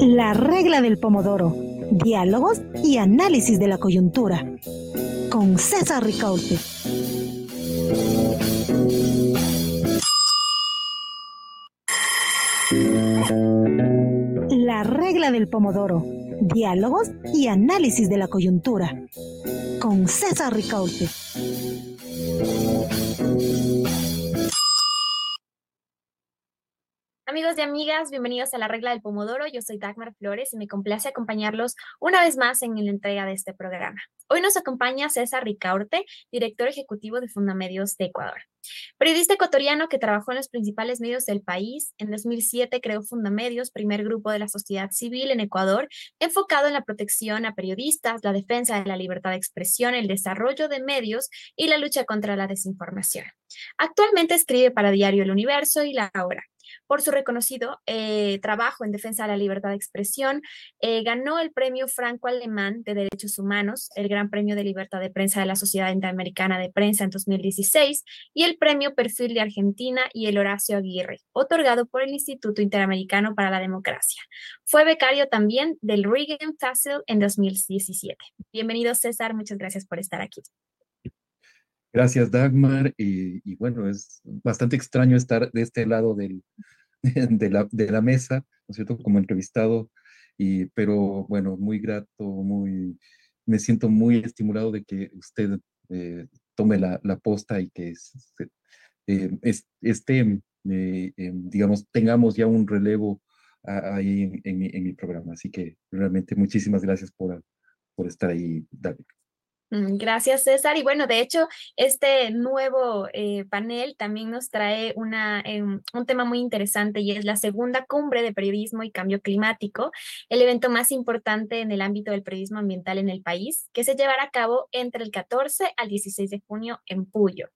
La regla del pomodoro. Diálogos y análisis de la coyuntura. Con César Ricaurte. La regla del pomodoro. Diálogos y análisis de la coyuntura. Con César Ricaurte. Amigos y amigas, bienvenidos a la regla del Pomodoro. Yo soy Dagmar Flores y me complace acompañarlos una vez más en la entrega de este programa. Hoy nos acompaña César Ricaurte, director ejecutivo de Fundamedios de Ecuador. Periodista ecuatoriano que trabajó en los principales medios del país, en 2007 creó Fundamedios, primer grupo de la sociedad civil en Ecuador, enfocado en la protección a periodistas, la defensa de la libertad de expresión, el desarrollo de medios y la lucha contra la desinformación. Actualmente escribe para Diario El Universo y La Hora por su reconocido eh, trabajo en defensa de la libertad de expresión. Eh, ganó el Premio Franco Alemán de Derechos Humanos, el Gran Premio de Libertad de Prensa de la Sociedad Interamericana de Prensa en 2016 y el Premio Perfil de Argentina y el Horacio Aguirre, otorgado por el Instituto Interamericano para la Democracia. Fue becario también del Reagan Fossil en 2017. Bienvenido César, muchas gracias por estar aquí. Gracias, Dagmar. Y, bueno, es bastante extraño estar de este lado del, de, la, mesa, ¿no es cierto?, como entrevistado, y, pero bueno, muy grato, muy, me siento muy estimulado de que usted eh, tome la, posta y que eh, esté, eh, digamos, tengamos ya un relevo ahí en, mi, en, mi, programa. Así que realmente muchísimas gracias por, por estar ahí, David. Mm, gracias, César. Y bueno, de hecho, este nuevo eh, panel también nos trae una, em, un tema muy interesante y es la segunda cumbre de periodismo y cambio climático, el evento más importante en el ámbito del periodismo ambiental en el país, que se llevará a cabo entre el 14 al 16 de junio en Puyo.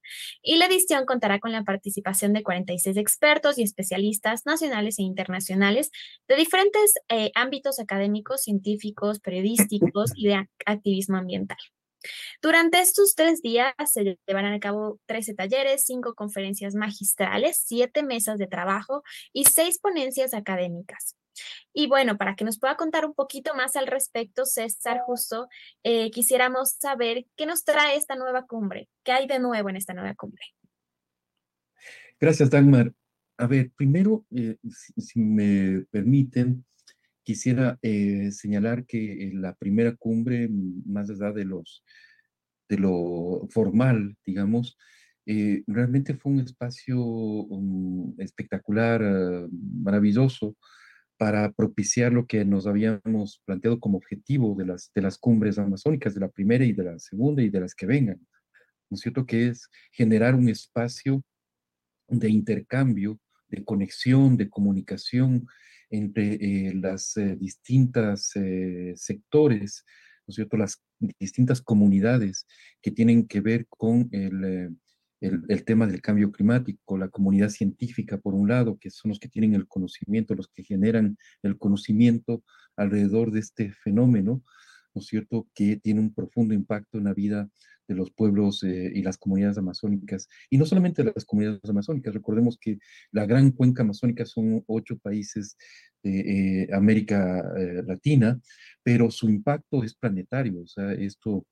Y la edición contará con la participación de 46 expertos y especialistas nacionales e internacionales de diferentes eh, ámbitos académicos, científicos, periodísticos y de activismo ambiental. Durante estos tres días se llevarán a cabo 13 talleres, cinco conferencias magistrales, siete mesas de trabajo y seis ponencias académicas. Y bueno, para que nos pueda contar un poquito más al respecto, César, justo eh, quisiéramos saber qué nos trae esta nueva cumbre, qué hay de nuevo en esta nueva cumbre. Gracias, Dagmar. A ver, primero, eh, si, me permiten, quisiera eh, señalar que la primera cumbre, más allá de los de lo formal, digamos, eh, realmente fue un espacio um, espectacular, ah, maravilloso, para propiciar lo que nos habíamos planteado como objetivo de las, de las cumbres amazónicas, de la primera y de la segunda y de las que vengan. ¿No es cierto? Que es generar un espacio de intercambio, de conexión, de comunicación entre eh, las eh, distintas sectores, ¿no cierto? Las distintas comunidades que tienen que ver con eh, el, el, tema del cambio climático, la comunidad científica, por un lado, que son los que tienen el conocimiento, los que generan el conocimiento alrededor de este fenómeno, ¿no cierto?, que tiene un profundo impacto en la vida de los pueblos eh, y las comunidades amazónicas. Y no solamente las comunidades amazónicas, recordemos que la gran cuenca amazónica son ocho países de eh, América eh, Latina, pero su impacto es planetario. O sea, esto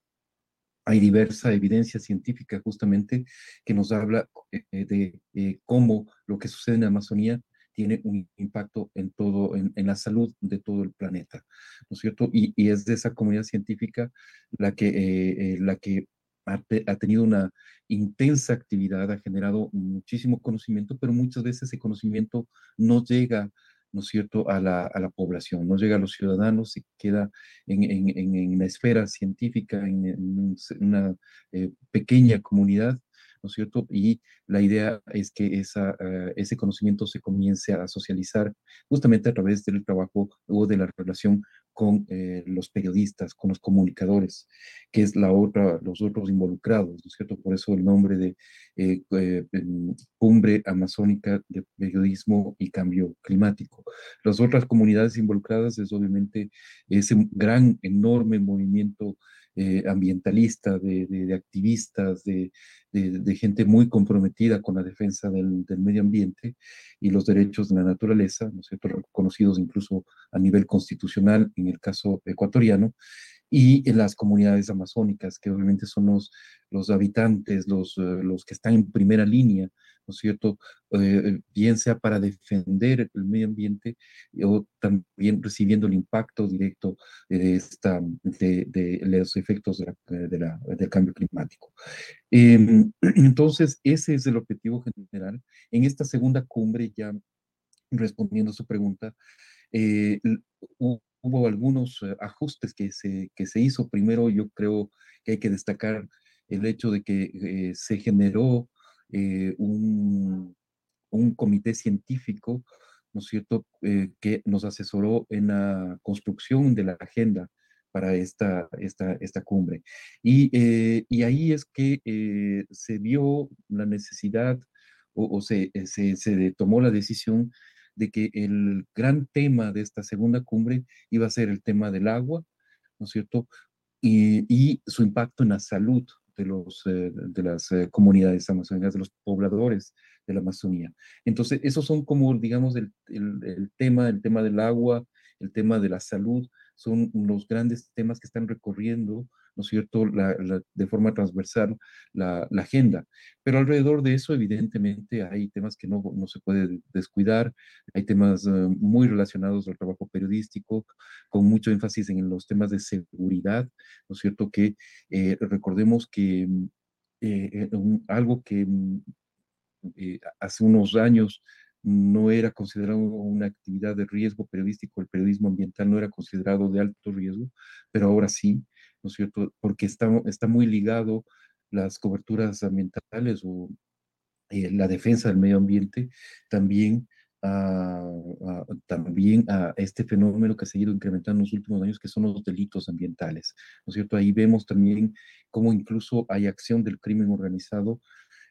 hay diversa evidencia científica justamente que nos habla de cómo lo que sucede en la Amazonía tiene un impacto en todo, en, la salud de todo el planeta, ¿no es cierto? Y, es de esa comunidad científica la que, la que ha, tenido una intensa actividad, ha generado muchísimo conocimiento, pero muchas veces ese conocimiento no llega, ¿no es cierto?, a la, a la población, no llega a los ciudadanos, se queda en, en, en la esfera científica, en, una eh, pequeña comunidad, ¿no es cierto? Y la idea es que esa, eh, ese conocimiento se comience a socializar justamente a través del trabajo o de la relación con eh, los periodistas, con los comunicadores, que es la otra, los otros involucrados, ¿no es cierto? Por eso el nombre de eh, eh, Cumbre Amazónica de Periodismo y Cambio Climático. Las otras comunidades involucradas es obviamente ese gran, enorme movimiento ambientalista, de, de, activistas, de de, gente muy comprometida con la defensa del, medio ambiente y los derechos de la naturaleza, reconocidos incluso a nivel constitucional en el caso ecuatoriano, y en las comunidades amazónicas, que obviamente son los, los habitantes, los, eh, los que están en primera línea ¿no es cierto? Eh, bien sea para defender el medio ambiente o también recibiendo el impacto directo de, esta, de, los efectos de la, del cambio climático. Em, entonces, ese es el objetivo general. En esta segunda cumbre, ya respondiendo a su pregunta, eh, hubo algunos eh, ajustes que se, que se hizo. Primero, yo creo que hay que destacar el hecho de que se generó eh, un, comité científico, ¿no es cierto?, eh, que nos asesoró en la construcción de la agenda para esta, esta, esta cumbre. Y, eh, y ahí es que se vio la necesidad o, se, se, se tomó la decisión de que el gran tema de esta segunda cumbre iba a ser el tema del agua, ¿no es cierto? Y, y, su impacto en la salud de, los, eh, de las eh, comunidades amazónicas, de los pobladores de la Amazonía. Entonces, esos son como, digamos, el, el, tema, el tema del agua, el tema de la salud, son los grandes temas que están recorriendo ¿no es cierto?, de forma transversal la, agenda. Pero alrededor de eso, evidentemente, hay temas que no, no se puede descuidar, hay temas eh, muy relacionados al trabajo periodístico, con mucho énfasis en los temas de seguridad, ¿no es cierto?, que eh, recordemos que eh, algo que mm, hace unos años no era considerado una actividad de riesgo periodístico, el periodismo ambiental no era considerado de alto riesgo, pero ahora sí, ¿no es cierto? Porque está, está muy ligado las coberturas ambientales o eh, la defensa del medio ambiente también a, también a este fenómeno que ha seguido incrementando en los últimos años, que son los delitos ambientales, ¿no es cierto? Ahí vemos también cómo incluso hay acción del crimen organizado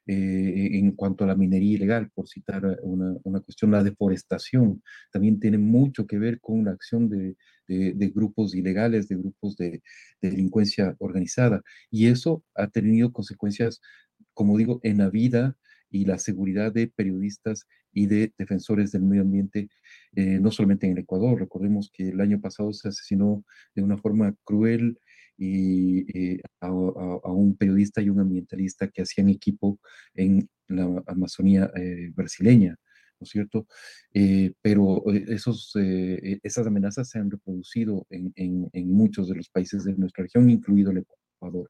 eh, en cuanto a la minería ilegal, por citar una, una, cuestión, la deforestación también tiene mucho que ver con la acción de, de, grupos ilegales, de grupos de, delincuencia organizada. Y eso ha tenido consecuencias, como digo, en la vida y la seguridad de periodistas y de defensores del medio ambiente, eh, no solamente en el Ecuador. Recordemos que el año pasado se asesinó de una forma cruel y eh, a, un periodista y un ambientalista que hacían equipo en la Amazonía eh, brasileña, ¿no es cierto? Eh, pero esos, esas amenazas se han reproducido en, en, muchos de los países de nuestra región, incluido el Ecuador.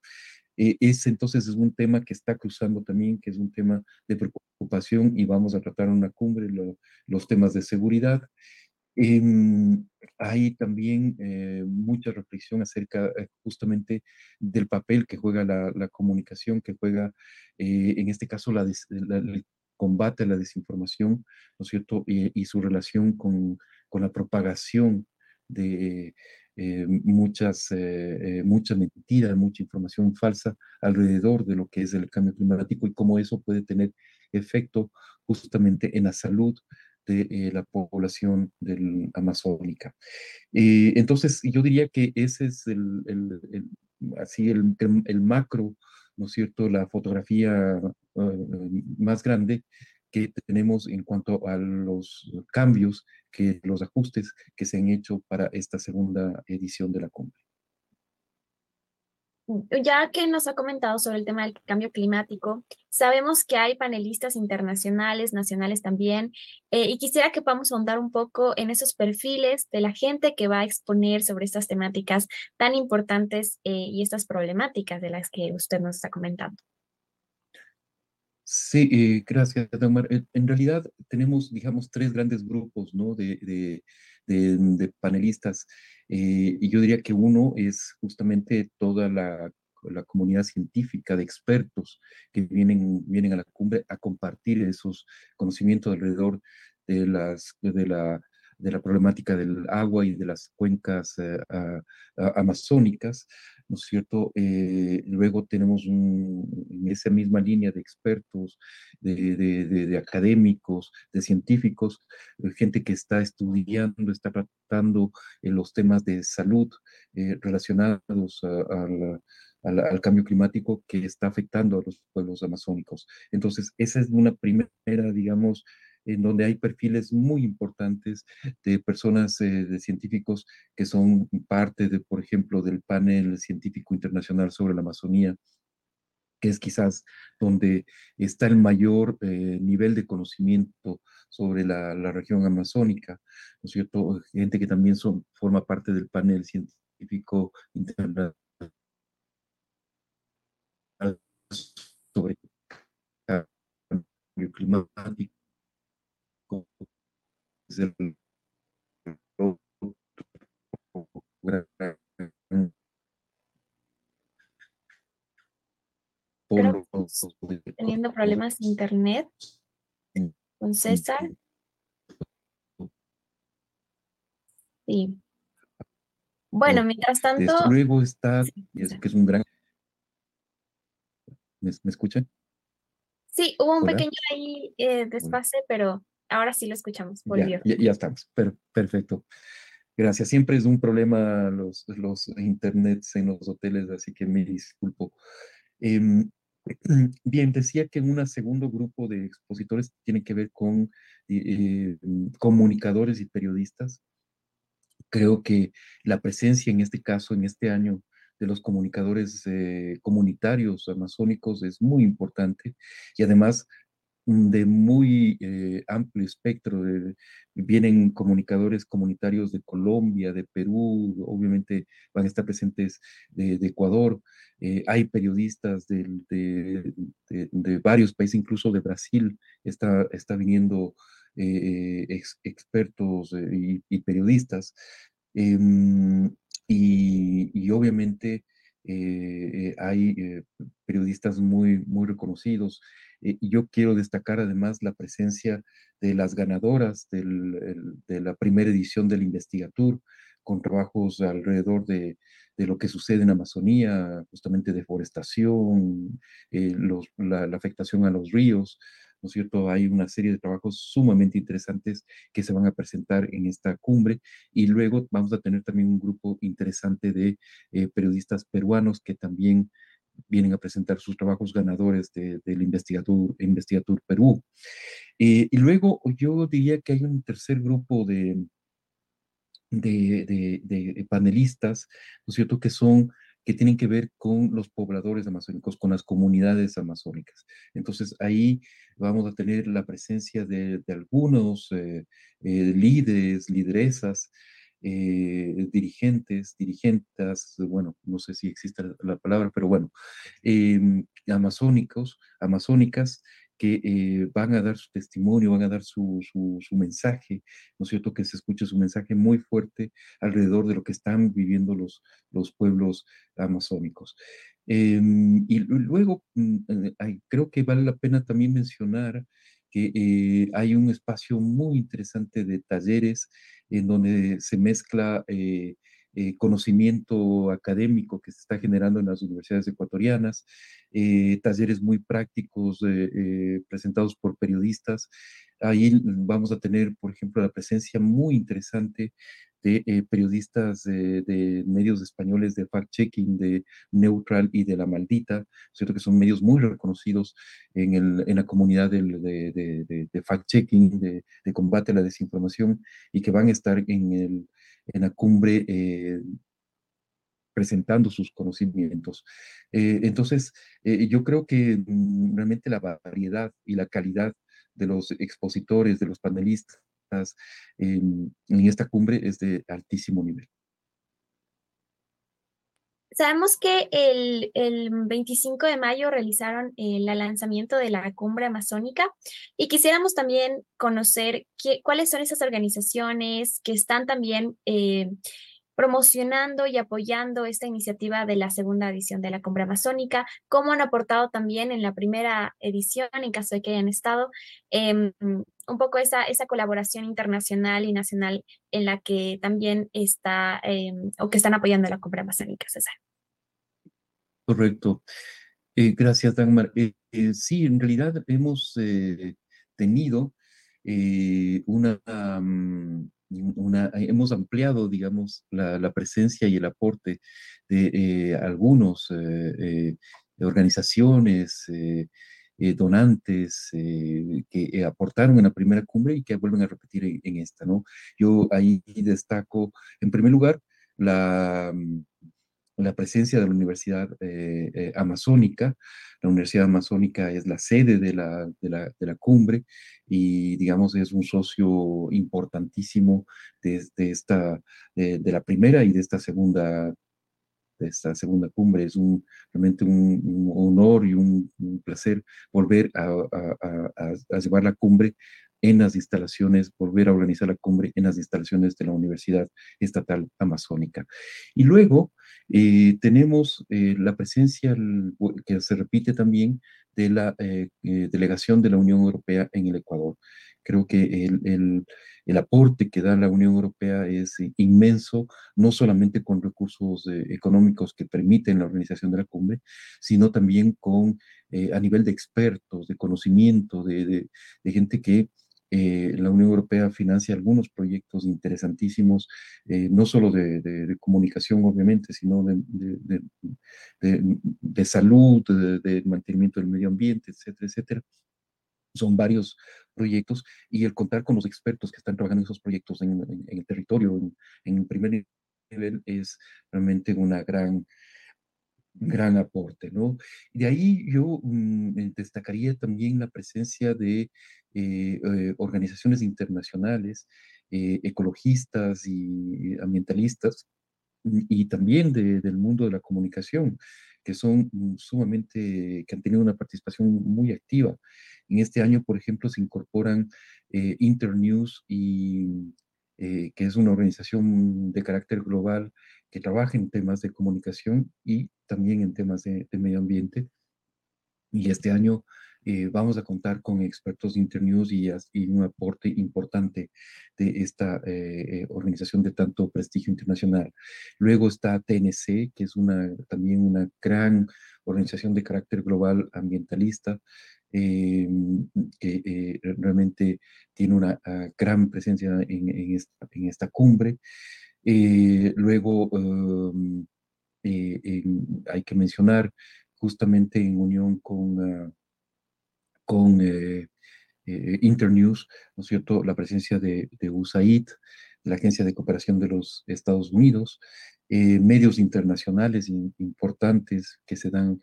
ese entonces es un tema que está cruzando también, que es un tema de preocupación y vamos a tratar en una cumbre los temas de seguridad Em, hay también eh, mucha reflexión acerca eh, justamente del papel que juega la, comunicación, que juega, eh, en este caso, la, el combate a la desinformación, ¿no es cierto? Y, su relación con, con, la propagación de muchas, mucha mentira, mucha información falsa alrededor de lo que es el cambio climático y cómo eso puede tener efecto justamente en la salud de eh, la población del amazónica. Eh, entonces, yo diría que ese es el, así el, el, macro, ¿no es cierto?, la fotografía eh, más grande que tenemos en cuanto a los cambios, que los ajustes que se han hecho para esta segunda edición de la cumbre. Ya que nos ha comentado sobre el tema del cambio climático, sabemos que hay panelistas internacionales, nacionales también, eh, y quisiera que podamos ahondar un poco en esos perfiles de la gente que va a exponer sobre estas temáticas tan importantes eh, y estas problemáticas de las que usted nos está comentando. Sí, eh, gracias, Dagmar. En realidad tenemos, digamos, tres grandes grupos ¿no? de, de, de panelistas. Eh, y yo diría que uno es justamente toda la, comunidad científica de expertos que vienen, vienen a la cumbre a compartir esos conocimientos alrededor de, las, de, la, de la problemática del agua y de las cuencas eh, amazónicas. ¿No es cierto? Eh, luego tenemos en esa misma línea de expertos, de, académicos, de científicos, eh, gente que está estudiando, está tratando los temas de salud relacionados al cambio climático que está afectando a los pueblos amazónicos. Entonces, esa es una primera, digamos, en donde hay perfiles muy importantes de personas, eh, de científicos que son parte de, por ejemplo, del panel científico internacional sobre la Amazonía, que es quizás donde está el mayor eh, nivel de conocimiento sobre la, región amazónica, ¿no es cierto? Gente que también son, forma parte del panel científico internacional sobre cambio climático teniendo problemas de internet con César. Sí. Bueno, mientras tanto. Luego está, que es un gran. ¿Me, escuchan? Sí, hubo un pequeño ahí eh, desfase, pero Ahora sí lo escuchamos, volvió. Ya, estamos, perfecto. Gracias. Siempre es un problema los, los internets en los hoteles, así que me disculpo. Em, bien, decía que un segundo grupo de expositores tiene que ver con eh, comunicadores y periodistas. Creo que la presencia en este caso, en este año, de los comunicadores eh, comunitarios amazónicos es muy importante y además de muy eh, amplio espectro. De, vienen comunicadores comunitarios de Colombia, de Perú, obviamente van a estar presentes de, Ecuador. Eh, hay periodistas de, de, varios países, incluso de Brasil, está, está viniendo eh, expertos y, periodistas. Em, y, obviamente hay periodistas muy, muy reconocidos. Eh, y yo quiero destacar además la presencia de las ganadoras de la primera edición del Investigatur, con trabajos alrededor de, lo que sucede en Amazonía, justamente deforestación, eh, la, afectación a los ríos, ¿no es cierto? Hay una serie de trabajos sumamente interesantes que se van a presentar en esta cumbre y luego vamos a tener también un grupo interesante de eh, periodistas peruanos que también vienen a presentar sus trabajos ganadores del Investigatur, Investigatur Perú. Eh, y luego yo diría que hay un tercer grupo de, de, panelistas, ¿no es cierto?, que son que tienen que ver con los pobladores amazónicos, con las comunidades amazónicas. Entonces ahí vamos a tener la presencia de, algunos eh, eh, líderes, lideresas, eh, dirigentes, dirigentas, bueno, no sé si existe la palabra, pero bueno, em, amazónicos, amazónicas, que eh, van a dar su testimonio, van a dar su, su, mensaje, ¿no es cierto? Que se escuche su mensaje muy fuerte alrededor de lo que están viviendo los, los pueblos amazónicos. Em, y luego, mm, eh, creo que vale la pena también mencionar que hay un espacio muy interesante de talleres en donde se mezcla eh, eh, conocimiento académico que se está generando en las universidades ecuatorianas, eh, talleres muy prácticos presentados por periodistas. Ahí vamos a tener, por ejemplo, la presencia muy interesante de periodistas de, medios españoles de fact-checking, de Neutral y de La Maldita, ¿cierto? que son medios muy reconocidos en, el, en la comunidad de, de fact-checking, de, combate a la desinformación, y que van a estar en, el, en la cumbre eh, presentando sus conocimientos. Eh, entonces, eh, yo creo que mm, realmente la variedad y la calidad de los expositores, de los panelistas, en, esta cumbre es de altísimo nivel. Sabemos que el, 25 de mayo realizaron el lanzamiento de la cumbre amazónica y quisiéramos también conocer cuáles son esas organizaciones que están también eh, promocionando y apoyando esta iniciativa de la segunda edición de la Cumbre Amazónica, cómo han aportado también en la primera edición, en caso de que hayan estado, em, un poco esa, esa colaboración internacional y nacional en la que también está em, o que están apoyando la Cumbre Amazónica, César. Correcto. Eh, gracias, Dagmar. Eh, eh, sí, en realidad hemos tenido una, mm, una, hemos ampliado, digamos, la, presencia y el aporte de algunos organizaciones, donantes que aportaron en la primera cumbre y que vuelven a repetir en, esta, ¿no? Yo ahí destaco, en primer lugar, la, mm, la presencia de la Universidad eh, eh, Amazónica. La Universidad Amazónica es la sede de la, de la, de la cumbre y, digamos, es un socio importantísimo desde esta, de, la primera y de esta segunda de esta segunda cumbre. Es un, realmente un, honor y un, placer volver a, llevar la cumbre en las instalaciones, volver a organizar la cumbre en las instalaciones de la Universidad Estatal Amazónica. Y luego eh, tenemos eh, la presencia que se repite también de la eh, delegación de la Unión Europea en el Ecuador. Creo que el, el, aporte que da la Unión Europea es inmenso, no solamente con recursos económicos que permiten la organización de la cumbre, sino también con, a nivel de expertos, de conocimiento, de, de gente que eh, la Unión Europea financia algunos proyectos interesantísimos, eh, no solo de, comunicación, obviamente, sino de, de salud, de, mantenimiento del medio ambiente, etcétera, etcétera. Son varios proyectos y el contar con los expertos que están trabajando en esos proyectos en, el territorio, en, en el primer nivel, es realmente una gran gran aporte, ¿no? De ahí yo mm, eh, destacaría también la presencia de eh, eh, organizaciones internacionales, ecologistas y ambientalistas, mm, y también del mundo de la comunicación, que son mm, sumamente, que han tenido una participación muy activa. En este año, por ejemplo, se incorporan Internews y que es una organización de carácter global que trabaja en temas de comunicación y también en temas de, medio ambiente. Y este año eh, vamos a contar con expertos de Internews y, un aporte importante de esta eh, eh, organización de tanto prestigio internacional. Luego está TNC, que es una, también una gran organización de carácter global ambientalista, que realmente tiene una ah, gran presencia en esta, cumbre. Eh, luego, em, eh, hay que mencionar justamente en unión con, ah, con eh, Internews, ¿no es cierto?, la presencia de, USAID, la Agencia de Cooperación de los Estados Unidos, medios internacionales importantes que se dan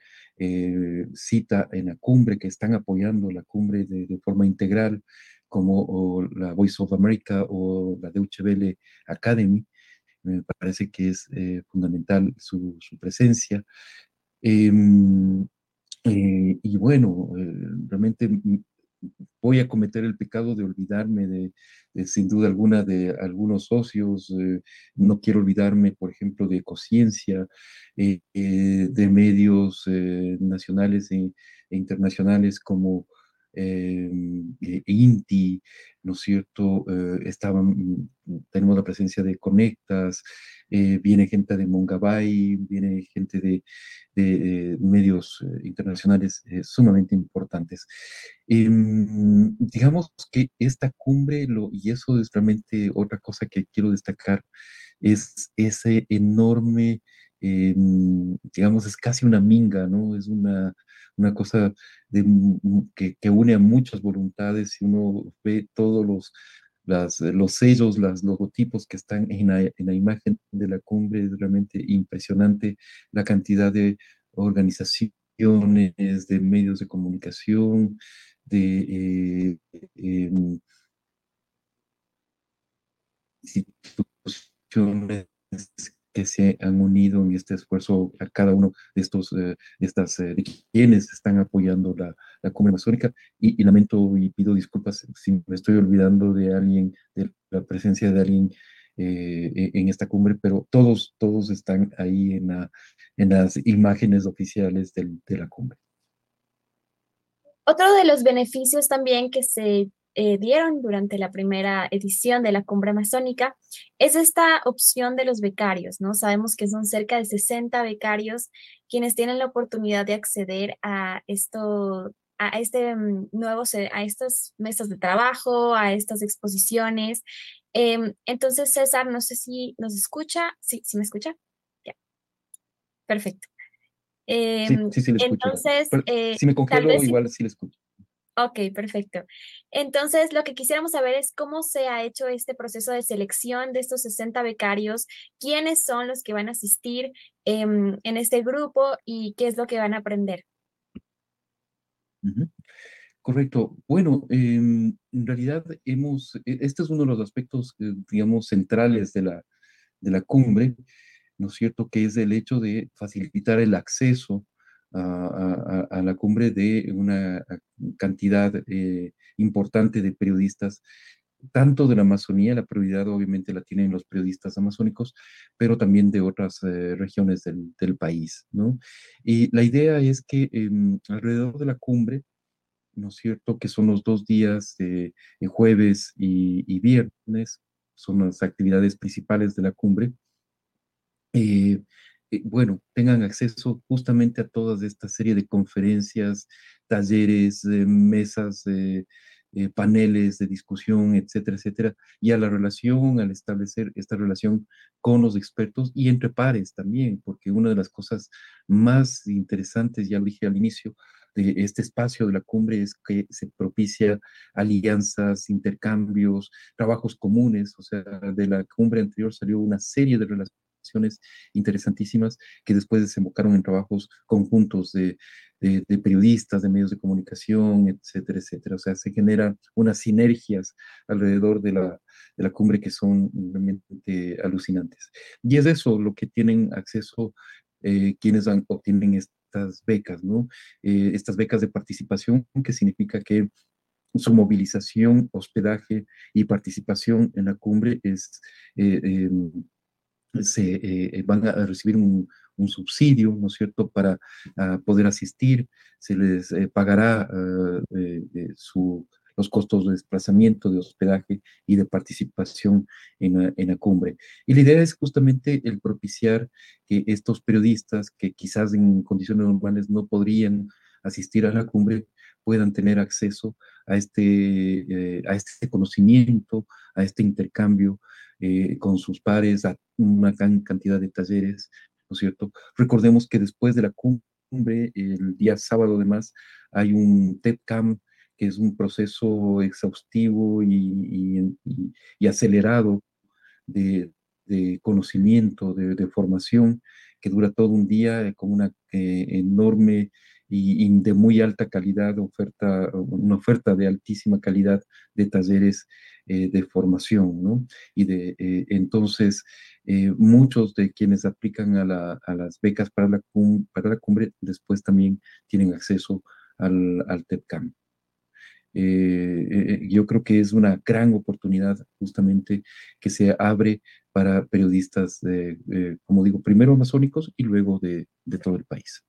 cita en la cumbre, que están apoyando la cumbre de, forma integral, como la Voice of America o la Deutsche Welle Academy, me parece que es eh, fundamental su, presencia. Em, eh, y bueno, eh, realmente voy a cometer el pecado de olvidarme de, sin duda alguna, de algunos socios. no quiero olvidarme, por ejemplo, de Cociencia, de medios nacionales e, e internacionales como eh, INTI, ¿no es cierto? Eh, estaban, mm, tenemos la presencia de Conectas, eh, viene gente de Mongabay, viene gente de, medios internacionales sumamente importantes. Em, digamos que esta cumbre, lo, y eso es realmente otra cosa que quiero destacar, es ese enorme, em, digamos, es casi una minga, ¿no? Es una una cosa que, une a muchas voluntades y uno ve todos los, los sellos, los logotipos que están en la, imagen de la cumbre, es realmente impresionante la cantidad de organizaciones, de medios de comunicación, de eh, em, instituciones que se han unido en este esfuerzo a cada uno de estos, eh, estas, eh, quienes están apoyando la, la cumbre masónica y, lamento y pido disculpas si me estoy olvidando de alguien, de la presencia de alguien eh, e, en esta cumbre, pero todos, todos están ahí en, la, en las imágenes oficiales de la cumbre. Otro de los beneficios también que se eh, dieron durante la primera edición de la cumbre amazónica es esta opción de los becarios, ¿no? Sabemos que son cerca de 60 becarios quienes tienen la oportunidad de acceder a esto, a este mm, nuevo, a estas mesas de trabajo, a estas exposiciones. Em, entonces, César, no sé si nos escucha. Sí, sí me escucha. Ya. Perfecto. Em, sí, sí, sí, le escucho. Entonces, eh, si me congelo, igual sí le escucho. Ok, perfecto. Entonces, lo que quisiéramos saber es cómo se ha hecho este proceso de selección de estos 60 becarios, quiénes son los que van a asistir em, en este grupo y qué es lo que van a aprender. Correcto. Bueno, em, en realidad hemos, e, este es uno de los aspectos, eh, digamos, centrales de la, de la cumbre, ¿no es cierto? Que es el hecho de facilitar el acceso a, la cumbre de una cantidad eh, importante de periodistas, tanto de la Amazonía, la prioridad obviamente la tienen los periodistas amazónicos, pero también de otras eh, regiones del, país, ¿no? Y la idea es que em, alrededor de la cumbre, ¿no es cierto?, que son los dos días, jueves y, viernes, son las actividades principales de la cumbre, eh, eh, bueno, tengan acceso justamente a toda esta serie de conferencias, talleres, mesas, eh, paneles de discusión, etcétera, etcétera, y a la relación, al establecer esta relación con los expertos y entre pares también, porque una de las cosas más interesantes, ya lo dije al inicio, de este espacio de la cumbre es que se propicia alianzas, intercambios, trabajos comunes, o sea, de la cumbre anterior salió una serie de relaciones interesantísimas que después desembocaron en trabajos conjuntos de, periodistas, de medios de comunicación, etcétera, etcétera. O sea, se generan unas sinergias alrededor de la, de la cumbre que son realmente alucinantes. Y es eso lo que tienen acceso eh, quienes obtienen estas becas, ¿no? Eh, estas becas de participación, que significa que su movilización, hospedaje y participación en la cumbre es eh, em, se eh, eh, van a recibir un, subsidio, ¿no es cierto?, para ah, poder asistir, se les eh, pagará ah, los costos de desplazamiento, de hospedaje y de participación en la, cumbre. Y la idea es justamente el propiciar que estos periodistas que quizás en condiciones normales no podrían asistir a la cumbre, puedan tener acceso a este, a este conocimiento, a este intercambio, eh, con sus pares, a una gran cantidad de talleres, ¿no es cierto? Recordemos que después de la cumbre, el día sábado además, hay un TEDCAM, que es un proceso exhaustivo y, acelerado de, conocimiento, de, formación, que dura todo un día con una eh, enorme y, de muy alta calidad, oferta, una oferta de altísima calidad de talleres eh, de formación, ¿no? Y de, eh, entonces, eh, muchos de quienes aplican a, las becas para la, para la cumbre después también tienen acceso al, al TEPCAM. yo creo que es una gran oportunidad justamente que se abre para periodistas, de, como digo, primero amazónicos y luego de, de todo el país.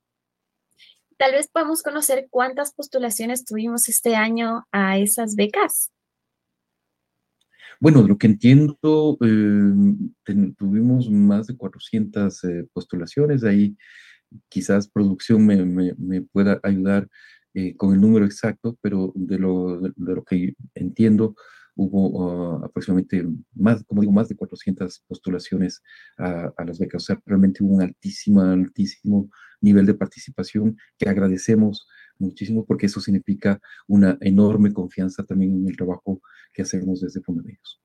Tal vez podamos conocer cuántas postulaciones tuvimos este año a esas becas. Bueno, de lo que entiendo, eh, tuvimos más de 400 eh, postulaciones. Ahí quizás producción me, pueda ayudar eh, con el número exacto, pero de lo, de lo que entiendo, hubo uh, aproximadamente más, como digo, más de 400 postulaciones a, las becas. O sea, realmente hubo un altísimo, altísimo nivel de participación que agradecemos muchísimo porque eso significa una enorme confianza también en el trabajo que hacemos desde Fundamedios.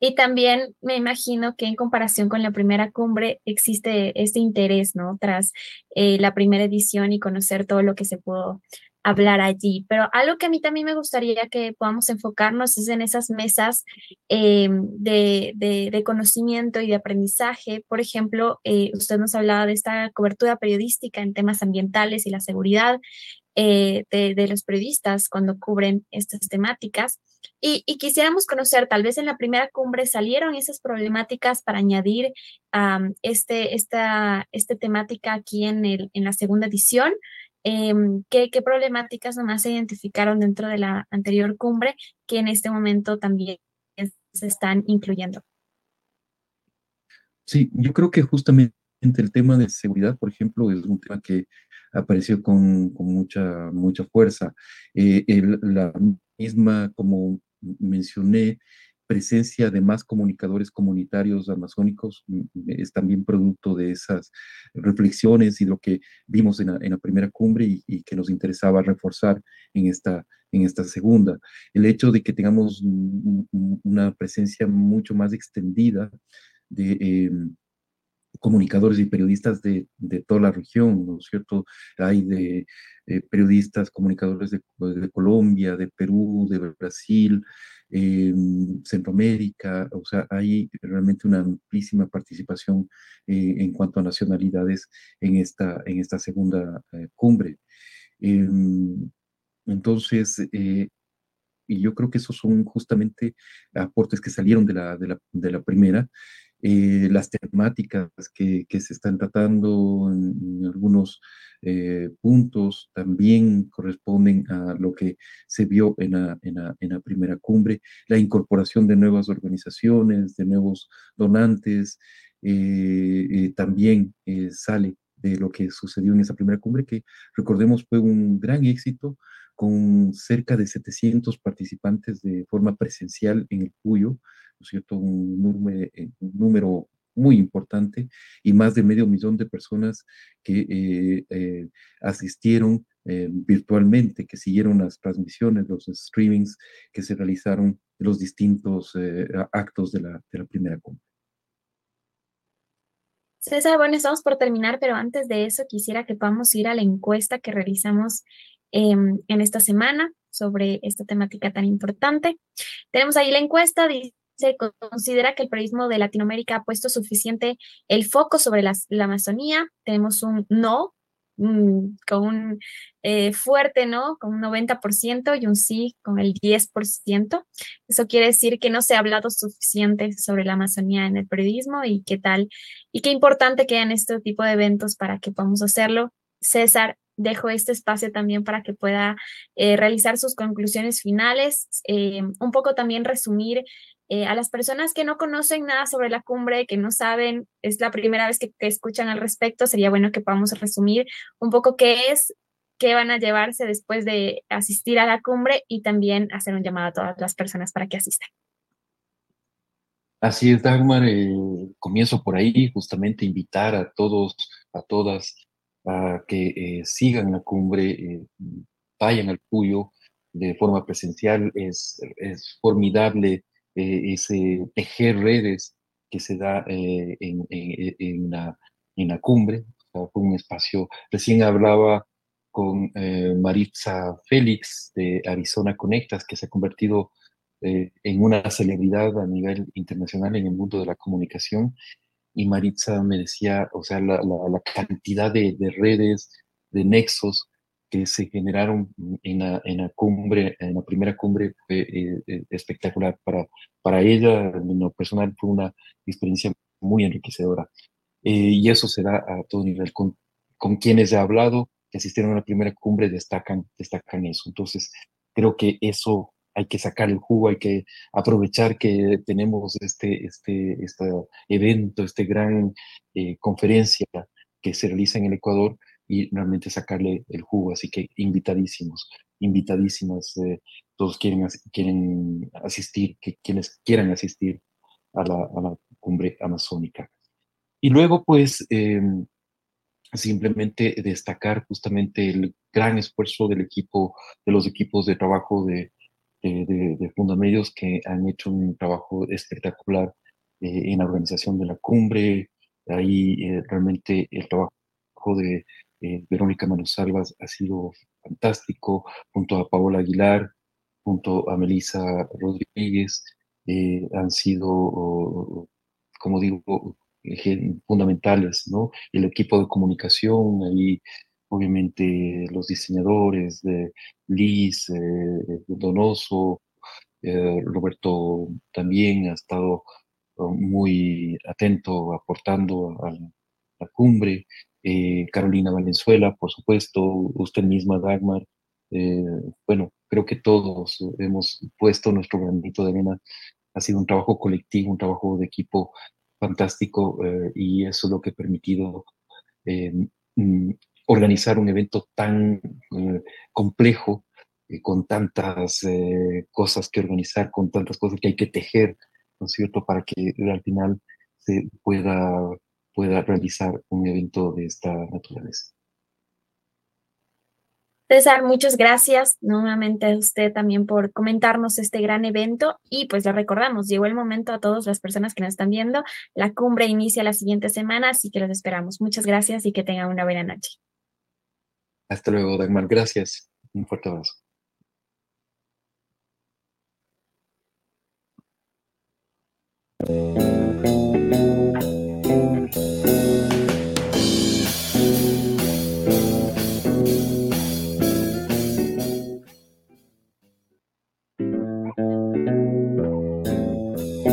Y también me imagino que en comparación con la primera cumbre existe este interés, ¿no? Tras eh, la primera edición y conocer todo lo que se pudo hablar allí. Pero algo que a mí también me gustaría que podamos enfocarnos es en esas mesas eh, de, conocimiento y de aprendizaje. Por ejemplo, eh, usted nos hablaba de esta cobertura periodística en temas ambientales y la seguridad eh, de, los periodistas cuando cubren estas temáticas. Y, quisiéramos conocer, tal vez en la primera cumbre salieron esas problemáticas para añadir este, esta, esta temática aquí en, el, en la segunda edición em, ¿qué, ¿qué, problemáticas nomás se identificaron dentro de la anterior cumbre que en este momento también se están incluyendo? Sí, yo creo que justamente el tema de seguridad, por ejemplo, es un tema que apareció con, con mucha, mucha fuerza. Eh, la misma, como mencioné, presencia de más comunicadores comunitarios amazónicos mm, es también producto de esas reflexiones y lo que vimos en la, primera cumbre y, que nos interesaba reforzar en esta, en esta segunda. El hecho de que tengamos una presencia mucho más extendida de... Em, comunicadores y periodistas de, de, toda la región, ¿no es cierto? Hay de eh, periodistas, comunicadores de, Colombia, de Perú, de Brasil, eh, Centroamérica, o sea, hay realmente una amplísima participación eh, en cuanto a nacionalidades en esta, en esta segunda cumbre. Em, entonces, y yo creo que esos son justamente aportes que salieron de la, de la primera, eh, las temáticas que, que, se están tratando en, algunos eh, puntos también corresponden a lo que se vio en la, en, la, en la, primera cumbre, la incorporación de nuevas organizaciones, de nuevos donantes, eh, también sale de lo que sucedió en esa primera cumbre, que recordemos fue un gran éxito con cerca de 700 participantes de forma presencial en el Cierto? Un número, eh, número muy importante y más de medio millón de personas que eh, eh, asistieron virtualmente, que siguieron las transmisiones, los streamings que se realizaron los distintos actos de la, de la primera cumbre. César, bueno, estamos por terminar, pero antes de eso quisiera que podamos ir a la encuesta que realizamos em, en esta semana sobre esta temática tan importante. Tenemos ahí la encuesta, se considera que el periodismo de Latinoamérica ha puesto suficiente el foco sobre la Amazonía. Tenemos un no, mm, con un eh, fuerte no, con un 90% y un sí con el 10%. Eso quiere decir que no se ha hablado suficiente sobre la Amazonía en el periodismo y qué tal, y qué importante que hayan este tipo de eventos para que podamos hacerlo. César, dejo este espacio también para que pueda eh, realizar sus conclusiones finales, eh, un poco también resumir eh, a las personas que no conocen nada sobre la cumbre, que no saben, es la primera vez que, escuchan al respecto, sería bueno que podamos resumir un poco qué es, qué van a llevarse después de asistir a la cumbre y también hacer un llamado a todas las personas para que asistan. Así es, Dagmar. Eh, comienzo por ahí, justamente invitar a todos, a todas, a que eh, sigan la cumbre, vayan al Puyo de forma presencial. Es, es formidable eh, ese tejer redes que se da eh, en, en, la, en, la, cumbre. fue un espacio, recién hablaba con eh, Maritza Félix de Arizona Conectas, que se ha convertido en una celebridad a nivel internacional en el mundo de la comunicación. Y Maritza me decía, o sea, la, la, cantidad de, de, redes, de nexos que se generaron en la, en la cumbre, en la primera cumbre, eh, eh, espectacular para, para ella. En lo personal fue una experiencia muy enriquecedora. Eh, y eso se da a todo nivel. Con, con quienes he hablado que asistieron a la primera cumbre destacan, destacan eso. Entonces, creo que eso hay que sacar el jugo, hay que aprovechar que tenemos este, este, este evento, este gran conferencia que se realiza en el Ecuador y realmente sacarle el jugo. Así que invitadísimos, invitadísimas, eh, todos quieren, quieren asistir, que quienes quieran asistir a la, a la cumbre amazónica. Y luego, pues, em, simplemente destacar justamente el gran esfuerzo del equipo, de los equipos de trabajo de, de, de, Fundamedios que han hecho un trabajo espectacular eh, en la organización de la cumbre. Ahí eh, realmente el trabajo de eh, Verónica Manosalvas ha sido fantástico, junto a Paola Aguilar, junto a Melissa Rodríguez, eh, han sido, como digo, fundamentales, ¿no? El equipo de comunicación, ahí obviamente los diseñadores de Liz, eh, Donoso, Roberto también ha estado muy atento, aportando a la cumbre, eh, Carolina Valenzuela, por supuesto, usted misma, Dagmar. Eh, bueno, creo que todos hemos puesto nuestro granito de arena. Ha sido un trabajo colectivo, un trabajo de equipo fantástico y eso es lo que ha permitido mm, organizar un evento tan complejo, con tantas cosas que organizar, con tantas cosas que hay que tejer, ¿no es cierto?, para que al final se pueda pueda realizar un evento de esta naturaleza. César, muchas gracias nuevamente a usted también por comentarnos este gran evento y pues le recordamos, llegó el momento a todas las personas que nos están viendo, la cumbre inicia la siguiente semana, así que los esperamos. Muchas gracias y que tengan una buena noche. Hasta luego, Dagmar. Gracias. Un fuerte abrazo. Eh,